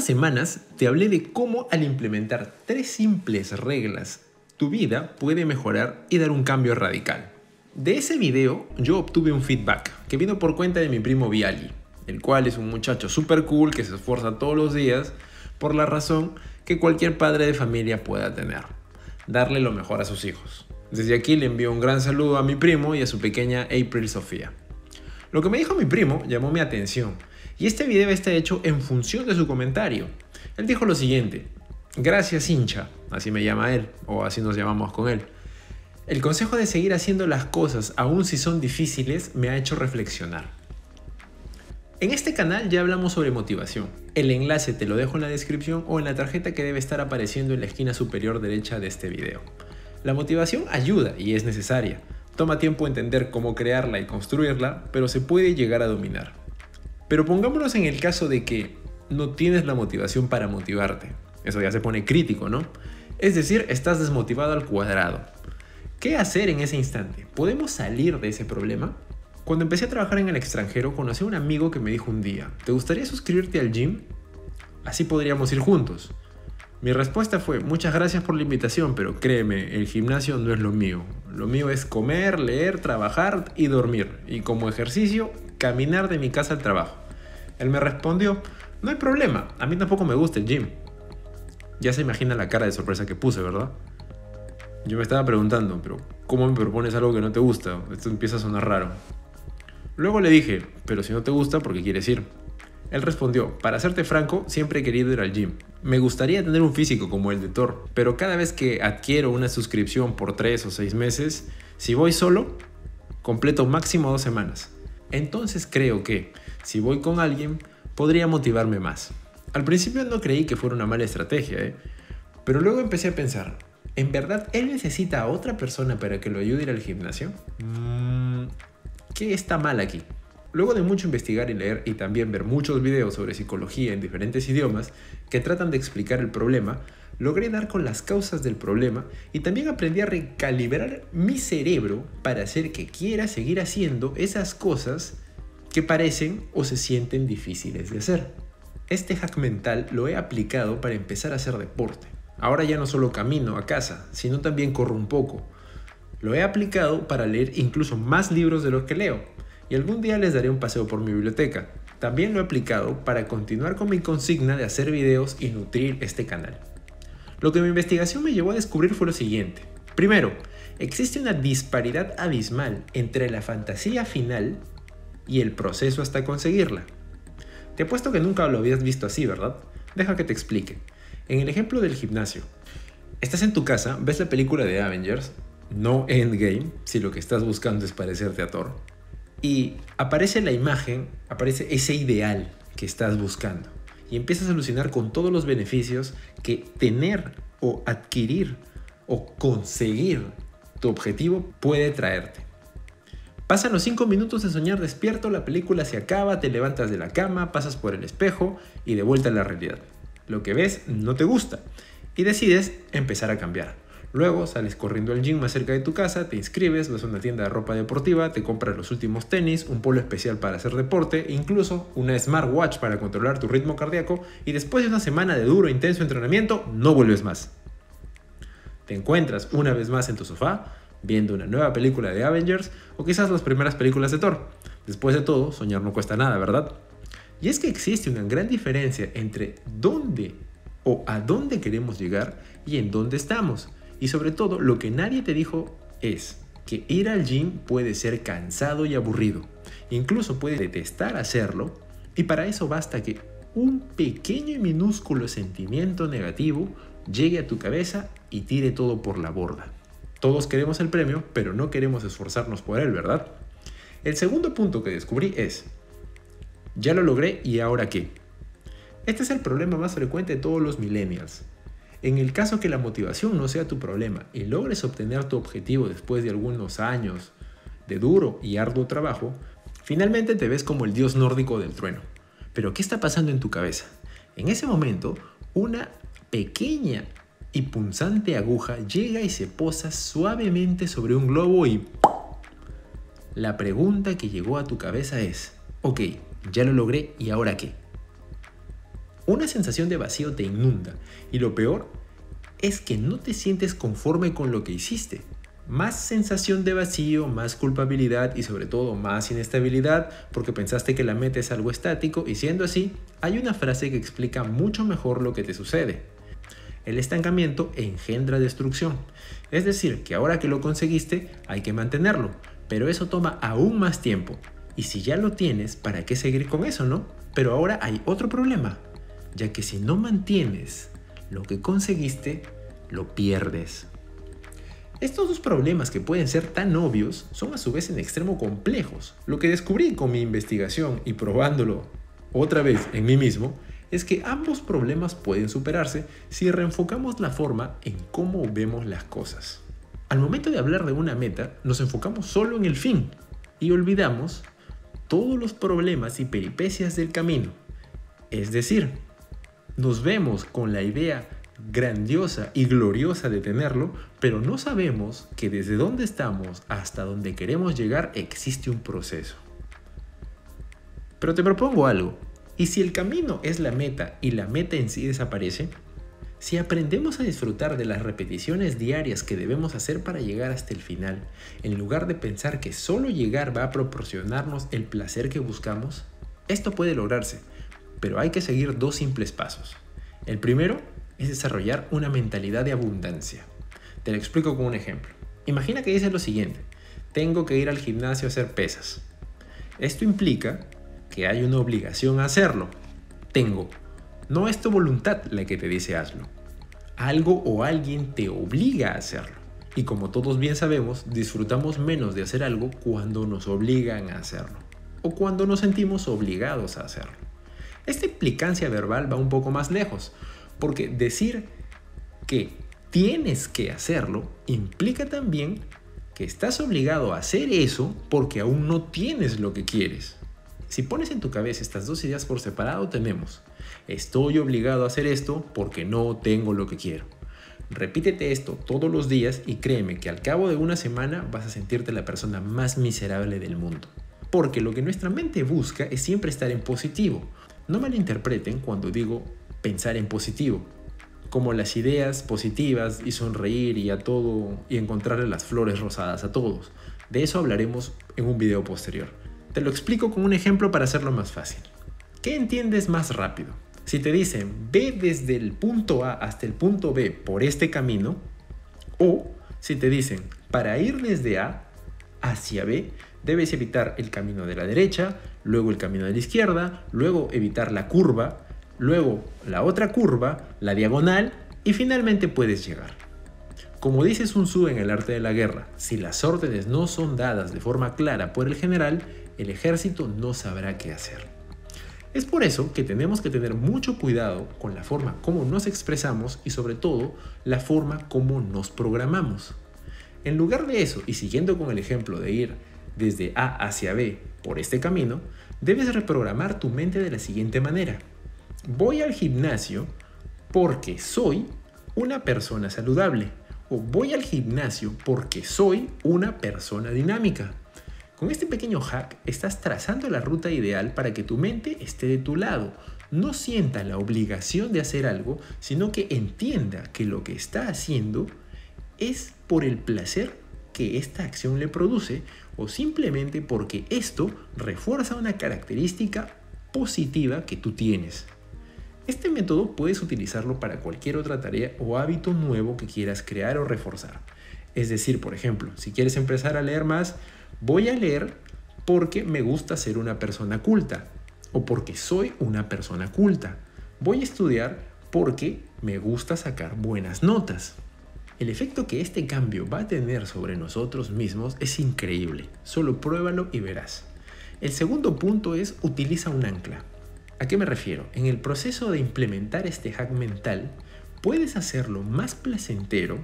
unas semanas te hablé de cómo al implementar tres simples reglas, tu vida puede mejorar y dar un cambio radical. De ese video yo obtuve un feedback que vino por cuenta de mi primo Viali, el cual es un muchacho super cool que se esfuerza todos los días por la razón que cualquier padre de familia pueda tener, darle lo mejor a sus hijos. Desde aquí le envío un gran saludo a mi primo y a su pequeña April Sofía. Lo que me dijo mi primo llamó mi atención y este video está hecho en función de su comentario. Él dijo lo siguiente, gracias hincha, así me llama él, o así nos llamamos con él. El consejo de seguir haciendo las cosas aun si son difíciles me ha hecho reflexionar. En este canal ya hablamos sobre motivación. El enlace te lo dejo en la descripción o en la tarjeta que debe estar apareciendo en la esquina superior derecha de este video. La motivación ayuda y es necesaria. Toma tiempo entender cómo crearla y construirla, pero se puede llegar a dominar. Pero pongámonos en el caso de que no tienes la motivación para motivarte. Eso ya se pone crítico, ¿no? Es decir, estás desmotivado al cuadrado. ¿Qué hacer en ese instante? ¿Podemos salir de ese problema? Cuando empecé a trabajar en el extranjero, conocí a un amigo que me dijo un día, ¿te gustaría suscribirte al gym? Así podríamos ir juntos. Mi respuesta fue, muchas gracias por la invitación, pero créeme, el gimnasio no es lo mío. Lo mío es comer, leer, trabajar y dormir. Y como ejercicio, caminar de mi casa al trabajo. Él me respondió, no hay problema, a mí tampoco me gusta el gym. Ya se imagina la cara de sorpresa que puse, ¿verdad? Yo me estaba preguntando, pero ¿cómo me propones algo que no te gusta? Esto empieza a sonar raro. Luego le dije, pero si no te gusta, ¿por qué quieres ir? Él respondió, para serte franco, siempre he querido ir al gym. Me gustaría tener un físico como el de Thor, pero cada vez que adquiero una suscripción por 3 o 6 meses, si voy solo, completo máximo dos semanas. Entonces creo que, si voy con alguien, podría motivarme más. Al principio no creí que fuera una mala estrategia, ¿eh? pero luego empecé a pensar, ¿en verdad él necesita a otra persona para que lo ayude a ir al gimnasio? Mm, ¿Qué está mal aquí? Luego de mucho investigar y leer y también ver muchos videos sobre psicología en diferentes idiomas que tratan de explicar el problema, logré dar con las causas del problema y también aprendí a recalibrar mi cerebro para hacer que quiera seguir haciendo esas cosas que parecen o se sienten difíciles de hacer. Este hack mental lo he aplicado para empezar a hacer deporte. Ahora ya no solo camino a casa, sino también corro un poco. Lo he aplicado para leer incluso más libros de los que leo, y algún día les daré un paseo por mi biblioteca. También lo he aplicado para continuar con mi consigna de hacer videos y nutrir este canal. Lo que mi investigación me llevó a descubrir fue lo siguiente. Primero, existe una disparidad abismal entre la fantasía final y el proceso hasta conseguirla. Te apuesto que nunca lo habías visto así, ¿verdad? Deja que te explique. En el ejemplo del gimnasio, estás en tu casa, ves la película de Avengers, no Endgame, si lo que estás buscando es parecerte a Thor, y aparece la imagen, aparece ese ideal que estás buscando, y empiezas a alucinar con todos los beneficios que tener o adquirir o conseguir tu objetivo puede traerte. Pasan los 5 minutos de soñar despierto, la película se acaba, te levantas de la cama, pasas por el espejo y de vuelta a la realidad. Lo que ves no te gusta y decides empezar a cambiar. Luego sales corriendo al gym más cerca de tu casa, te inscribes, vas a una tienda de ropa deportiva, te compras los últimos tenis, un polo especial para hacer deporte, incluso una smartwatch para controlar tu ritmo cardíaco y después de una semana de duro e intenso entrenamiento no vuelves más. Te encuentras una vez más en tu sofá, viendo una nueva película de Avengers o quizás las primeras películas de Thor. Después de todo, soñar no cuesta nada, ¿verdad? Y es que existe una gran diferencia entre dónde o a dónde queremos llegar y en dónde estamos. Y sobre todo, lo que nadie te dijo es que ir al gym puede ser cansado y aburrido. Incluso puedes detestar hacerlo y para eso basta que un pequeño y minúsculo sentimiento negativo llegue a tu cabeza y tire todo por la borda. Todos queremos el premio, pero no queremos esforzarnos por él, ¿verdad? El segundo punto que descubrí es, ya lo logré y ahora qué. Este es el problema más frecuente de todos los millennials. En el caso que la motivación no sea tu problema y logres obtener tu objetivo después de algunos años de duro y arduo trabajo, finalmente te ves como el dios nórdico del trueno. Pero ¿qué está pasando en tu cabeza? En ese momento, una pequeña y punzante aguja llega y se posa suavemente sobre un globo y... La pregunta que llegó a tu cabeza es, ok, ya lo logré y ahora qué? Una sensación de vacío te inunda y lo peor es que no te sientes conforme con lo que hiciste. Más sensación de vacío, más culpabilidad y sobre todo más inestabilidad porque pensaste que la meta es algo estático y siendo así, hay una frase que explica mucho mejor lo que te sucede. El estancamiento engendra destrucción. Es decir, que ahora que lo conseguiste hay que mantenerlo, pero eso toma aún más tiempo. Y si ya lo tienes, ¿para qué seguir con eso, no? Pero ahora hay otro problema, ya que si no mantienes lo que conseguiste, lo pierdes. Estos dos problemas que pueden ser tan obvios son a su vez en extremo complejos. Lo que descubrí con mi investigación y probándolo otra vez en mí mismo es que ambos problemas pueden superarse si reenfocamos la forma en cómo vemos las cosas. Al momento de hablar de una meta, nos enfocamos solo en el fin y olvidamos todos los problemas y peripecias del camino. Es decir, nos vemos con la idea grandiosa y gloriosa de tenerlo, pero no sabemos que desde donde estamos hasta donde queremos llegar existe un proceso. Pero te propongo algo, ¿y si el camino es la meta y la meta en sí desaparece? Si aprendemos a disfrutar de las repeticiones diarias que debemos hacer para llegar hasta el final, en lugar de pensar que solo llegar va a proporcionarnos el placer que buscamos, esto puede lograrse, pero hay que seguir dos simples pasos. El primero es desarrollar una mentalidad de abundancia. Te lo explico con un ejemplo. Imagina que dices lo siguiente, tengo que ir al gimnasio a hacer pesas. Esto implica hay una obligación a hacerlo. Tengo. No es tu voluntad la que te dice hazlo. Algo o alguien te obliga a hacerlo. Y como todos bien sabemos, disfrutamos menos de hacer algo cuando nos obligan a hacerlo. O cuando nos sentimos obligados a hacerlo. Esta implicancia verbal va un poco más lejos, porque decir que tienes que hacerlo implica también que estás obligado a hacer eso porque aún no tienes lo que quieres. Si pones en tu cabeza estas dos ideas por separado, tenemos, estoy obligado a hacer esto porque no tengo lo que quiero. Repítete esto todos los días y créeme que al cabo de una semana vas a sentirte la persona más miserable del mundo. Porque lo que nuestra mente busca es siempre estar en positivo. No malinterpreten cuando digo pensar en positivo, como las ideas positivas y sonreír y a todo y encontrarle las flores rosadas a todos. De eso hablaremos en un video posterior. Te lo explico con un ejemplo para hacerlo más fácil. ¿Qué entiendes más rápido? Si te dicen ve desde el punto A hasta el punto B por este camino, o si te dicen para ir desde A hacia B, debes evitar el camino de la derecha, luego el camino de la izquierda, luego evitar la curva, luego la otra curva, la diagonal y finalmente puedes llegar. Como dice Sun Tzu en el arte de la guerra, si las órdenes no son dadas de forma clara por el general, el ejército no sabrá qué hacer. Es por eso que tenemos que tener mucho cuidado con la forma como nos expresamos y sobre todo la forma como nos programamos. En lugar de eso, y siguiendo con el ejemplo de ir desde A hacia B por este camino, debes reprogramar tu mente de la siguiente manera voy al gimnasio porque soy una persona saludable o voy al gimnasio porque soy una persona dinámica. Con este pequeño hack estás trazando la ruta ideal para que tu mente esté de tu lado. No sienta la obligación de hacer algo, sino que entienda que lo que está haciendo es por el placer que esta acción le produce o simplemente porque esto refuerza una característica positiva que tú tienes. Este método puedes utilizarlo para cualquier otra tarea o hábito nuevo que quieras crear o reforzar. Es decir, por ejemplo, si quieres empezar a leer más, voy a leer porque me gusta ser una persona culta o porque soy una persona culta. Voy a estudiar porque me gusta sacar buenas notas. El efecto que este cambio va a tener sobre nosotros mismos es increíble. Solo pruébalo y verás. El segundo punto es utiliza un ancla. ¿A qué me refiero? En el proceso de implementar este hack mental, puedes hacerlo más placentero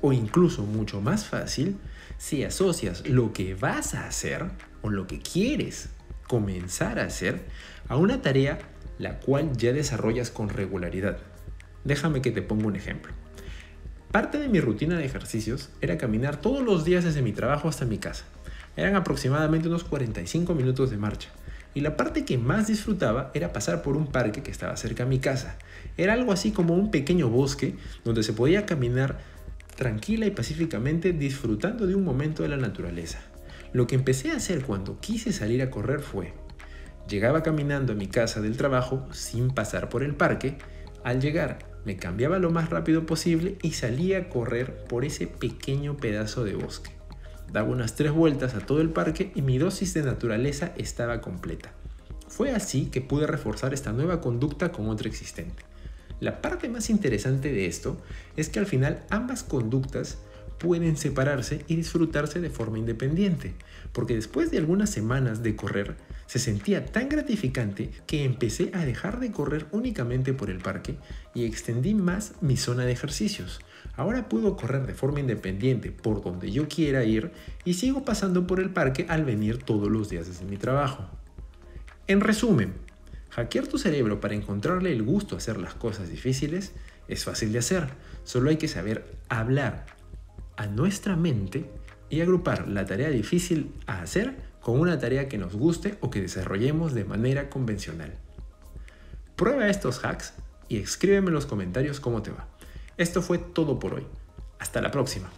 o incluso mucho más fácil si asocias lo que vas a hacer o lo que quieres comenzar a hacer a una tarea la cual ya desarrollas con regularidad. Déjame que te ponga un ejemplo. Parte de mi rutina de ejercicios era caminar todos los días desde mi trabajo hasta mi casa. Eran aproximadamente unos 45 minutos de marcha. y la parte que más disfrutaba era pasar por un parque que estaba cerca a mi casa. Era algo así como un pequeño bosque donde se podía caminar tranquila y pacíficamente disfrutando de un momento de la naturaleza. Lo que empecé a hacer cuando quise salir a correr fue, llegaba caminando a mi casa del trabajo sin pasar por el parque, al llegar me cambiaba lo más rápido posible y salía a correr por ese pequeño pedazo de bosque. Daba unas tres vueltas a todo el parque y mi dosis de naturaleza estaba completa. Fue así que pude reforzar esta nueva conducta con otra existente. La parte más interesante de esto es que al final ambas conductas pueden separarse y disfrutarse de forma independiente, porque después de algunas semanas de correr, se sentía tan gratificante que empecé a dejar de correr únicamente por el parque y extendí más mi zona de ejercicios. Ahora puedo correr de forma independiente por donde yo quiera ir y sigo pasando por el parque al venir todos los días desde mi trabajo. En resumen, hackear tu cerebro para encontrarle el gusto a hacer las cosas difíciles es fácil de hacer, solo hay que saber hablar a nuestra mente y agrupar la tarea difícil a hacer con una tarea que nos guste o que desarrollemos de manera convencional. Prueba estos hacks y escríbeme en los comentarios cómo te va. Esto fue todo por hoy. Hasta la próxima.